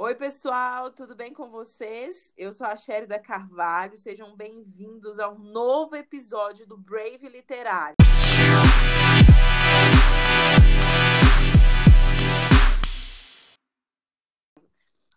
Oi, pessoal, tudo bem com vocês? Eu sou a Sherida Carvalho, sejam bem-vindos a um novo episódio do Brave Literário.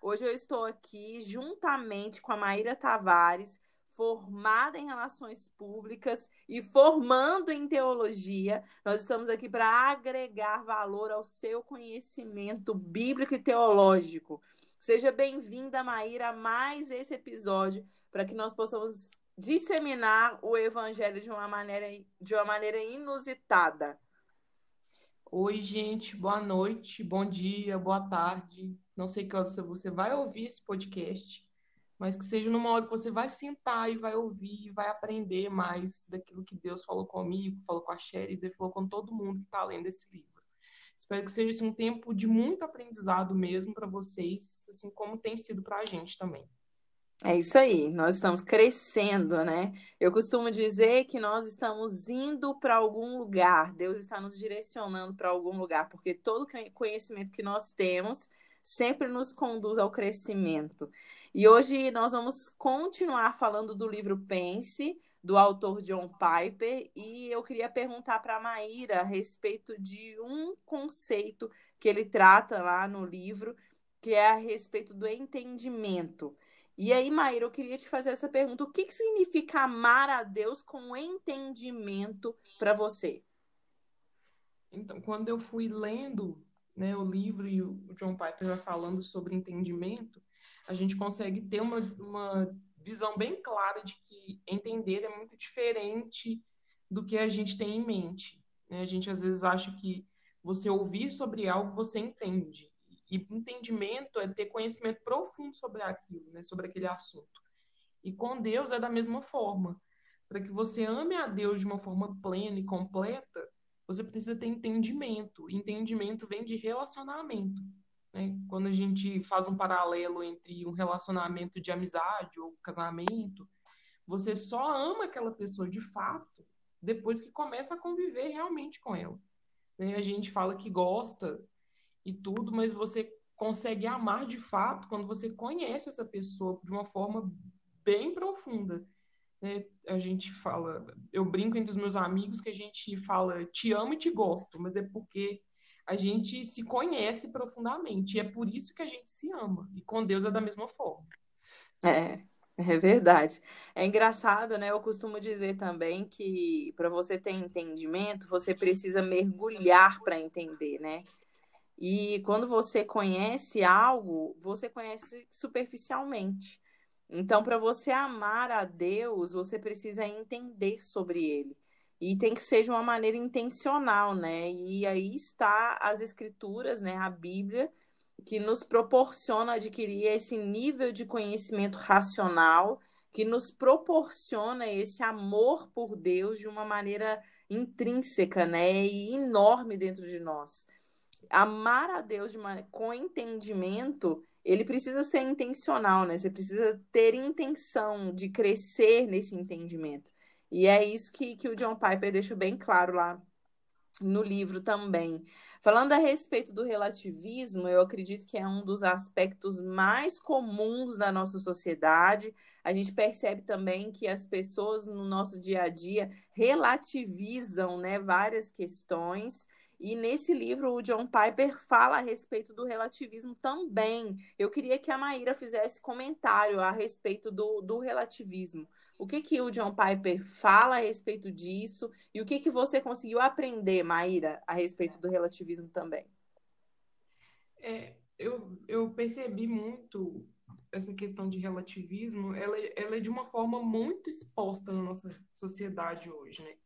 Hoje eu estou aqui juntamente com a Maíra Tavares, formada em relações públicas e formando em teologia. Nós estamos aqui para agregar valor ao seu conhecimento bíblico e teológico. Seja bem-vinda, Maíra, a mais esse episódio para que nós possamos disseminar o evangelho de uma maneira, de uma maneira inusitada. Oi, gente, boa noite, bom dia, boa tarde. Não sei que hora você vai ouvir esse podcast, mas que seja numa hora que você vai sentar e vai ouvir, e vai aprender mais daquilo que Deus falou comigo, falou com a Sherry, falou com todo mundo que está lendo esse livro. Espero que seja assim, um tempo de muito aprendizado mesmo para vocês, assim como tem sido para a gente também. É isso aí, nós estamos crescendo, né? Eu costumo dizer que nós estamos indo para algum lugar, Deus está nos direcionando para algum lugar, porque todo conhecimento que nós temos sempre nos conduz ao crescimento. E hoje nós vamos continuar falando do livro Pense, do autor John Piper, e eu queria perguntar para a Maíra a respeito de um conceito que ele trata lá no livro, que é a respeito do entendimento. E aí, Maíra, eu queria te fazer essa pergunta: o que, que significa amar a Deus com entendimento para você? Então, quando eu fui lendo né, o livro e o John Piper vai falando sobre entendimento, a gente consegue ter uma, uma visão bem clara de que entender é muito diferente do que a gente tem em mente. Né? A gente às vezes acha que você ouvir sobre algo você entende. E entendimento é ter conhecimento profundo sobre aquilo, né? sobre aquele assunto. E com Deus é da mesma forma. Para que você ame a Deus de uma forma plena e completa, você precisa ter entendimento. Entendimento vem de relacionamento. Né? Quando a gente faz um paralelo entre um relacionamento de amizade ou casamento, você só ama aquela pessoa de fato depois que começa a conviver realmente com ela. Né? A gente fala que gosta e tudo, mas você consegue amar de fato quando você conhece essa pessoa de uma forma bem profunda. Né? A gente fala, eu brinco entre os meus amigos que a gente fala te amo e te gosto, mas é porque a gente se conhece profundamente. E é por isso que a gente se ama. E com Deus é da mesma forma. É, é verdade. É engraçado, né? Eu costumo dizer também que para você ter entendimento, você precisa mergulhar para entender, né? E quando você conhece algo, você conhece superficialmente. Então, para você amar a Deus, você precisa entender sobre ele. E tem que ser de uma maneira intencional, né? E aí está as escrituras, né? A Bíblia, que nos proporciona adquirir esse nível de conhecimento racional, que nos proporciona esse amor por Deus de uma maneira intrínseca, né? E enorme dentro de nós. Amar a Deus de uma... com entendimento ele precisa ser intencional, né? Você precisa ter intenção de crescer nesse entendimento. E é isso que, que o John Piper deixa bem claro lá no livro também. Falando a respeito do relativismo, eu acredito que é um dos aspectos mais comuns da nossa sociedade. A gente percebe também que as pessoas no nosso dia a dia relativizam né, várias questões. E nesse livro, o John Piper fala a respeito do relativismo também. Eu queria que a Maíra fizesse comentário a respeito do, do relativismo. O que, que o John Piper fala a respeito disso e o que, que você conseguiu aprender, Maíra, a respeito do relativismo também? É, eu, eu percebi muito essa questão de relativismo, ela, ela é de uma forma muito exposta na nossa sociedade hoje, né?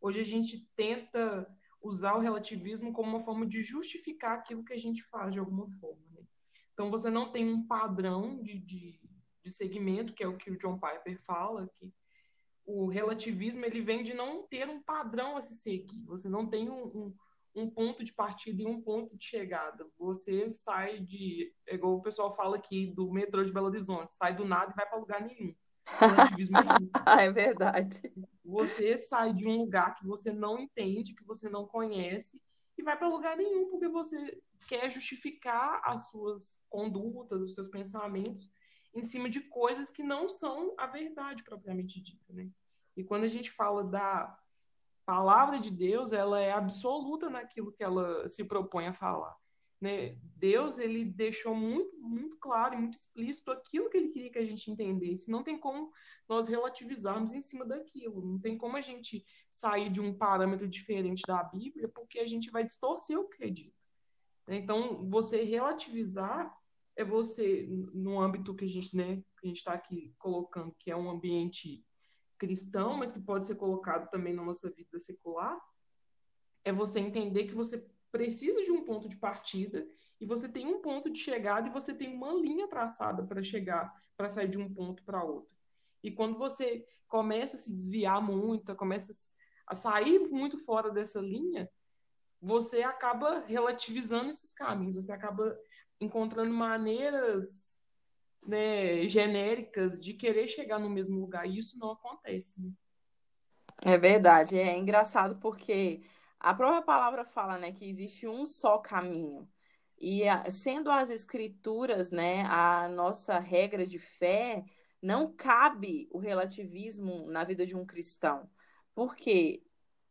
Hoje a gente tenta usar o relativismo como uma forma de justificar aquilo que a gente faz de alguma forma. Né? Então você não tem um padrão de, de de segmento, que é o que o John Piper fala, que o relativismo ele vem de não ter um padrão a se seguir. Você não tem um, um, um ponto de partida e um ponto de chegada. Você sai de, é igual o pessoal fala aqui do metrô de Belo Horizonte, sai do nada e vai para lugar nenhum. Relativismo nenhum. é verdade. Você sai de um lugar que você não entende, que você não conhece, e vai para lugar nenhum, porque você quer justificar as suas condutas, os seus pensamentos em cima de coisas que não são a verdade propriamente dita, né? E quando a gente fala da palavra de Deus, ela é absoluta naquilo que ela se propõe a falar. Né? Deus ele deixou muito, muito claro e muito explícito aquilo que ele queria que a gente entendesse. Não tem como nós relativizarmos em cima daquilo. Não tem como a gente sair de um parâmetro diferente da Bíblia, porque a gente vai distorcer o que é dito. Então, você relativizar é você, no âmbito que a gente né, está aqui colocando, que é um ambiente cristão, mas que pode ser colocado também na nossa vida secular, é você entender que você precisa de um ponto de partida e você tem um ponto de chegada e você tem uma linha traçada para chegar, para sair de um ponto para outro. E quando você começa a se desviar muito, começa a sair muito fora dessa linha, você acaba relativizando esses caminhos, você acaba encontrando maneiras né, genéricas de querer chegar no mesmo lugar, e isso não acontece. Né? É verdade, é engraçado porque a própria palavra fala, né, que existe um só caminho. E sendo as escrituras, né, a nossa regra de fé, não cabe o relativismo na vida de um cristão. Porque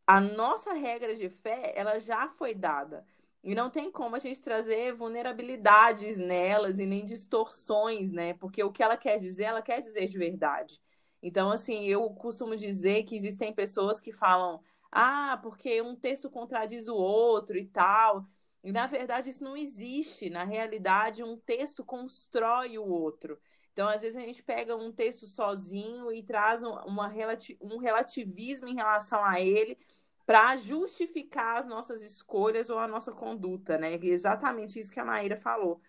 a nossa regra de fé, ela já foi dada. E não tem como a gente trazer vulnerabilidades nelas e nem distorções, né? Porque o que ela quer dizer, ela quer dizer de verdade. Então, assim, eu costumo dizer que existem pessoas que falam, ah, porque um texto contradiz o outro e tal. E na verdade isso não existe. Na realidade, um texto constrói o outro. Então, às vezes, a gente pega um texto sozinho e traz um relativismo em relação a ele para justificar as nossas escolhas ou a nossa conduta, né? Exatamente isso que a Maíra falou.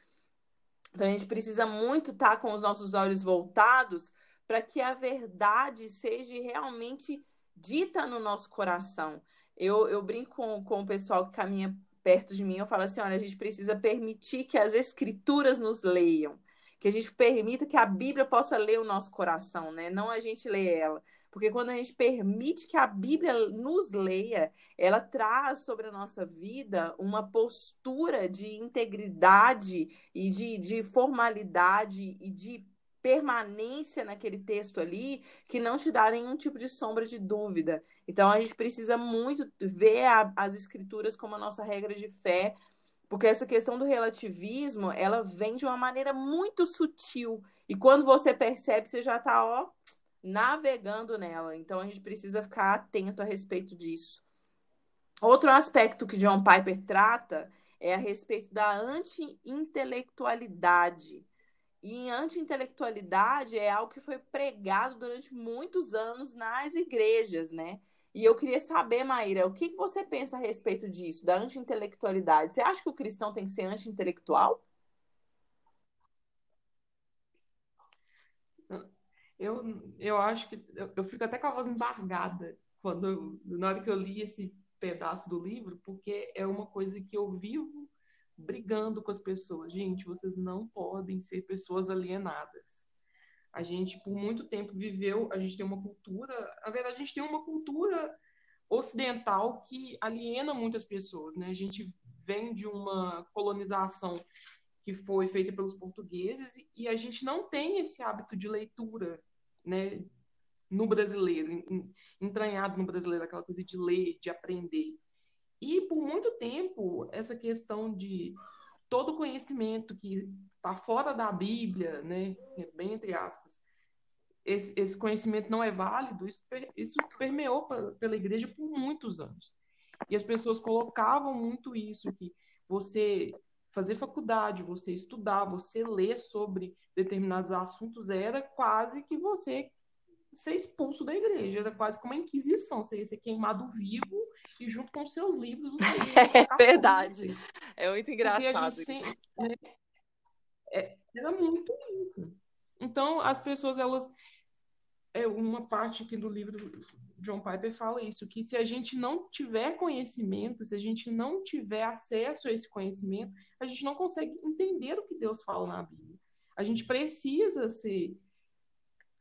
Então, a gente precisa muito estar tá com os nossos olhos voltados para que a verdade seja realmente dita no nosso coração. Eu, eu brinco com, com o pessoal que caminha perto de mim, eu falo assim: olha, a gente precisa permitir que as escrituras nos leiam, que a gente permita que a Bíblia possa ler o nosso coração, né? Não a gente ler ela. Porque quando a gente permite que a Bíblia nos leia, ela traz sobre a nossa vida uma postura de integridade e de, de formalidade e de permanência naquele texto ali que não te dá nenhum tipo de sombra de dúvida. Então a gente precisa muito ver a, as escrituras como a nossa regra de fé, porque essa questão do relativismo, ela vem de uma maneira muito sutil. E quando você percebe, você já está ó navegando nela. Então a gente precisa ficar atento a respeito disso. Outro aspecto que John Piper trata é a respeito da anti-intelectualidade. E anti-intelectualidade é algo que foi pregado durante muitos anos nas igrejas, né? E eu queria saber, Maíra, o que você pensa a respeito disso, da anti-intelectualidade? Você acha que o cristão tem que ser anti-intelectual? Eu, eu acho que eu, eu fico até com a voz embargada quando na hora que eu li esse pedaço do livro, porque é uma coisa que eu vivo brigando com as pessoas. Gente, vocês não podem ser pessoas alienadas. A gente, por muito tempo, viveu, a gente tem uma cultura, na verdade, a gente tem uma cultura ocidental que aliena muitas pessoas, né? A gente vem de uma colonização que foi feita pelos portugueses e a gente não tem esse hábito de leitura, né? No brasileiro, entranhado no brasileiro, aquela coisa de ler, de aprender. E por muito tempo, essa questão de todo conhecimento que está fora da Bíblia, né, bem entre aspas, esse, esse conhecimento não é válido, isso, isso permeou pra, pela igreja por muitos anos. E as pessoas colocavam muito isso, que você fazer faculdade, você estudar, você ler sobre determinados assuntos, era quase que você ser expulso da igreja, era quase como uma inquisição, você ia ser queimado vivo e junto com seus livros você ia É verdade. É muito engraçado. a gente sempre, né, é, era muito isso. Então, as pessoas, elas. É uma parte aqui do livro John Piper fala isso, que se a gente não tiver conhecimento, se a gente não tiver acesso a esse conhecimento, a gente não consegue entender o que Deus fala na Bíblia. A gente precisa ser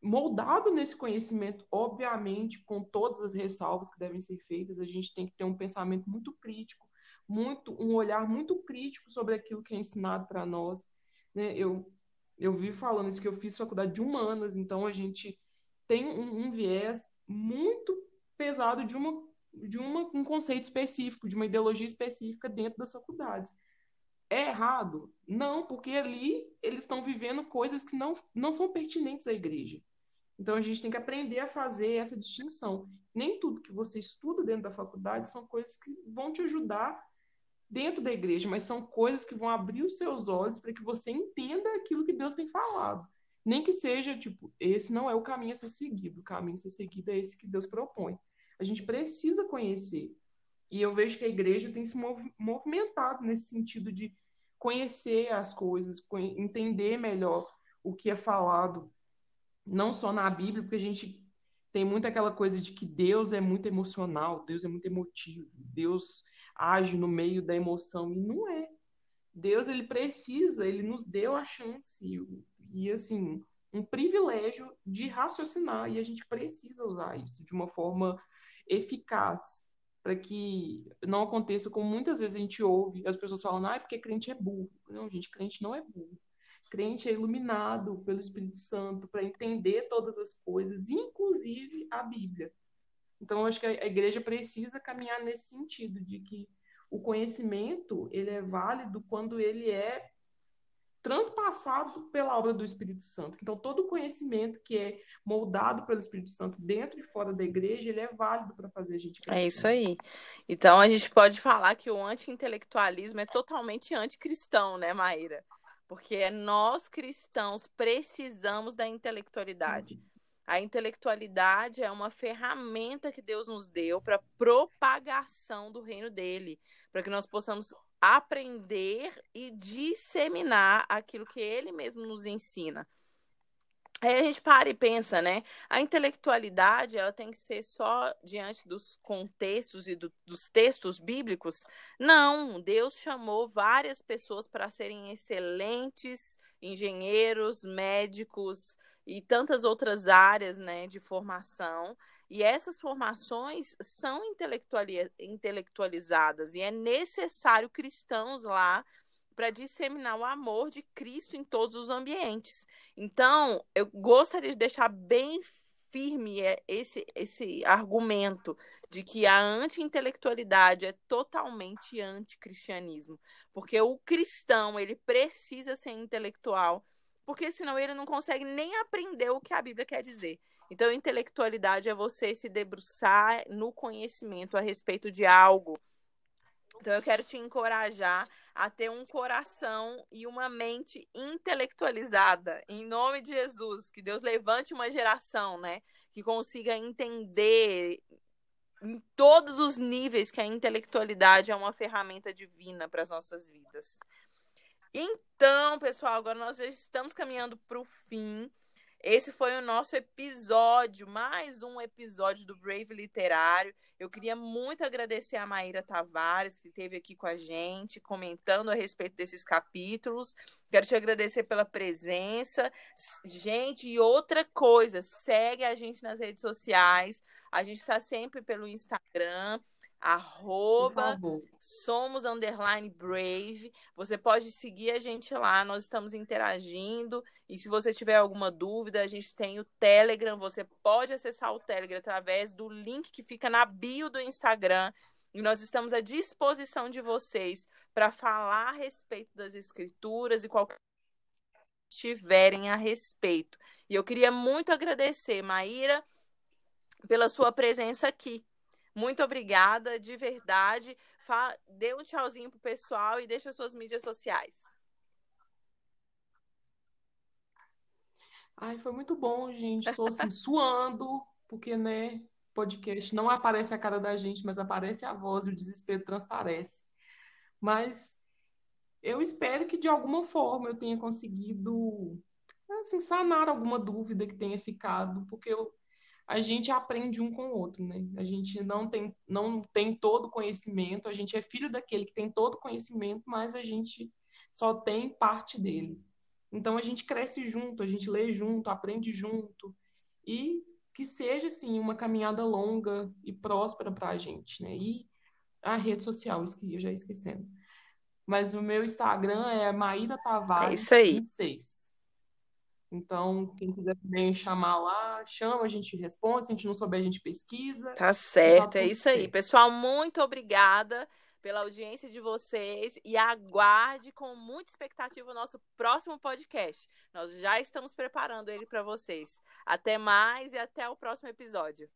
moldado nesse conhecimento, obviamente, com todas as ressalvas que devem ser feitas, a gente tem que ter um pensamento muito crítico, muito um olhar muito crítico sobre aquilo que é ensinado para nós. Né? Eu, eu vi falando isso que eu fiz faculdade de humanas, então a gente tem um, um viés muito pesado de uma de uma, um conceito específico, de uma ideologia específica dentro das faculdades. É errado? Não, porque ali eles estão vivendo coisas que não, não são pertinentes à igreja. Então a gente tem que aprender a fazer essa distinção. Nem tudo que você estuda dentro da faculdade são coisas que vão te ajudar dentro da igreja, mas são coisas que vão abrir os seus olhos para que você entenda aquilo que Deus tem falado. Nem que seja, tipo, esse não é o caminho a ser seguido, o caminho a ser seguido é esse que Deus propõe. A gente precisa conhecer. E eu vejo que a igreja tem se movimentado nesse sentido de conhecer as coisas, entender melhor o que é falado, não só na Bíblia, porque a gente tem muito aquela coisa de que Deus é muito emocional, Deus é muito emotivo, Deus age no meio da emoção e não é. Deus ele precisa, ele nos deu a chance e assim um privilégio de raciocinar e a gente precisa usar isso de uma forma eficaz para que não aconteça como muitas vezes a gente ouve as pessoas falando, ah, é porque crente é burro. Não, gente, crente não é burro. Crente é iluminado pelo Espírito Santo para entender todas as coisas, inclusive a Bíblia. Então, acho que a igreja precisa caminhar nesse sentido de que o conhecimento ele é válido quando ele é transpassado pela obra do Espírito Santo. Então, todo conhecimento que é moldado pelo Espírito Santo dentro e fora da igreja, ele é válido para fazer a gente crescer. É isso aí. Então, a gente pode falar que o anti-intelectualismo é totalmente anticristão, né, Maíra? Porque nós cristãos precisamos da intelectualidade. A intelectualidade é uma ferramenta que Deus nos deu para propagação do reino dele, para que nós possamos aprender e disseminar aquilo que ele mesmo nos ensina. Aí a gente para e pensa, né? A intelectualidade ela tem que ser só diante dos contextos e do, dos textos bíblicos? Não, Deus chamou várias pessoas para serem excelentes engenheiros, médicos e tantas outras áreas, né, de formação. E essas formações são intelectualizadas e é necessário cristãos lá para disseminar o amor de Cristo em todos os ambientes. Então, eu gostaria de deixar bem firme é, esse, esse argumento de que a anti-intelectualidade é totalmente anticristianismo, porque o cristão ele precisa ser intelectual, porque senão ele não consegue nem aprender o que a Bíblia quer dizer. Então, intelectualidade é você se debruçar no conhecimento a respeito de algo. Então, eu quero te encorajar a ter um coração e uma mente intelectualizada, em nome de Jesus. Que Deus levante uma geração, né? Que consiga entender em todos os níveis que a intelectualidade é uma ferramenta divina para as nossas vidas. Então, pessoal, agora nós estamos caminhando para o fim. Esse foi o nosso episódio, mais um episódio do Brave Literário. Eu queria muito agradecer a Maíra Tavares, que esteve aqui com a gente, comentando a respeito desses capítulos. Quero te agradecer pela presença. Gente, e outra coisa, segue a gente nas redes sociais. A gente está sempre pelo Instagram arroba somos underline brave. Você pode seguir a gente lá, nós estamos interagindo. E se você tiver alguma dúvida, a gente tem o Telegram. Você pode acessar o Telegram através do link que fica na bio do Instagram. E nós estamos à disposição de vocês para falar a respeito das escrituras e qualquer tiverem a respeito. E eu queria muito agradecer, Maíra, pela sua presença aqui. Muito obrigada, de verdade. Fala, dê um tchauzinho pro pessoal e deixa suas mídias sociais. Ai, foi muito bom, gente. Estou assim, suando, porque, né, podcast não aparece a cara da gente, mas aparece a voz e o desespero transparece. Mas eu espero que de alguma forma eu tenha conseguido assim, sanar alguma dúvida que tenha ficado, porque eu a gente aprende um com o outro, né? A gente não tem, não tem todo conhecimento, a gente é filho daquele que tem todo conhecimento, mas a gente só tem parte dele. Então a gente cresce junto, a gente lê junto, aprende junto e que seja assim uma caminhada longa e próspera para a gente, né? E a rede social, eu já esquecendo. Mas o meu Instagram é Maíra Tavares é 26. Então, quem quiser também chamar lá, chama, a gente responde. Se a gente não souber, a gente pesquisa. Tá certo, tá é isso aí. Pessoal, muito obrigada pela audiência de vocês e aguarde com muita expectativa o nosso próximo podcast. Nós já estamos preparando ele para vocês. Até mais e até o próximo episódio.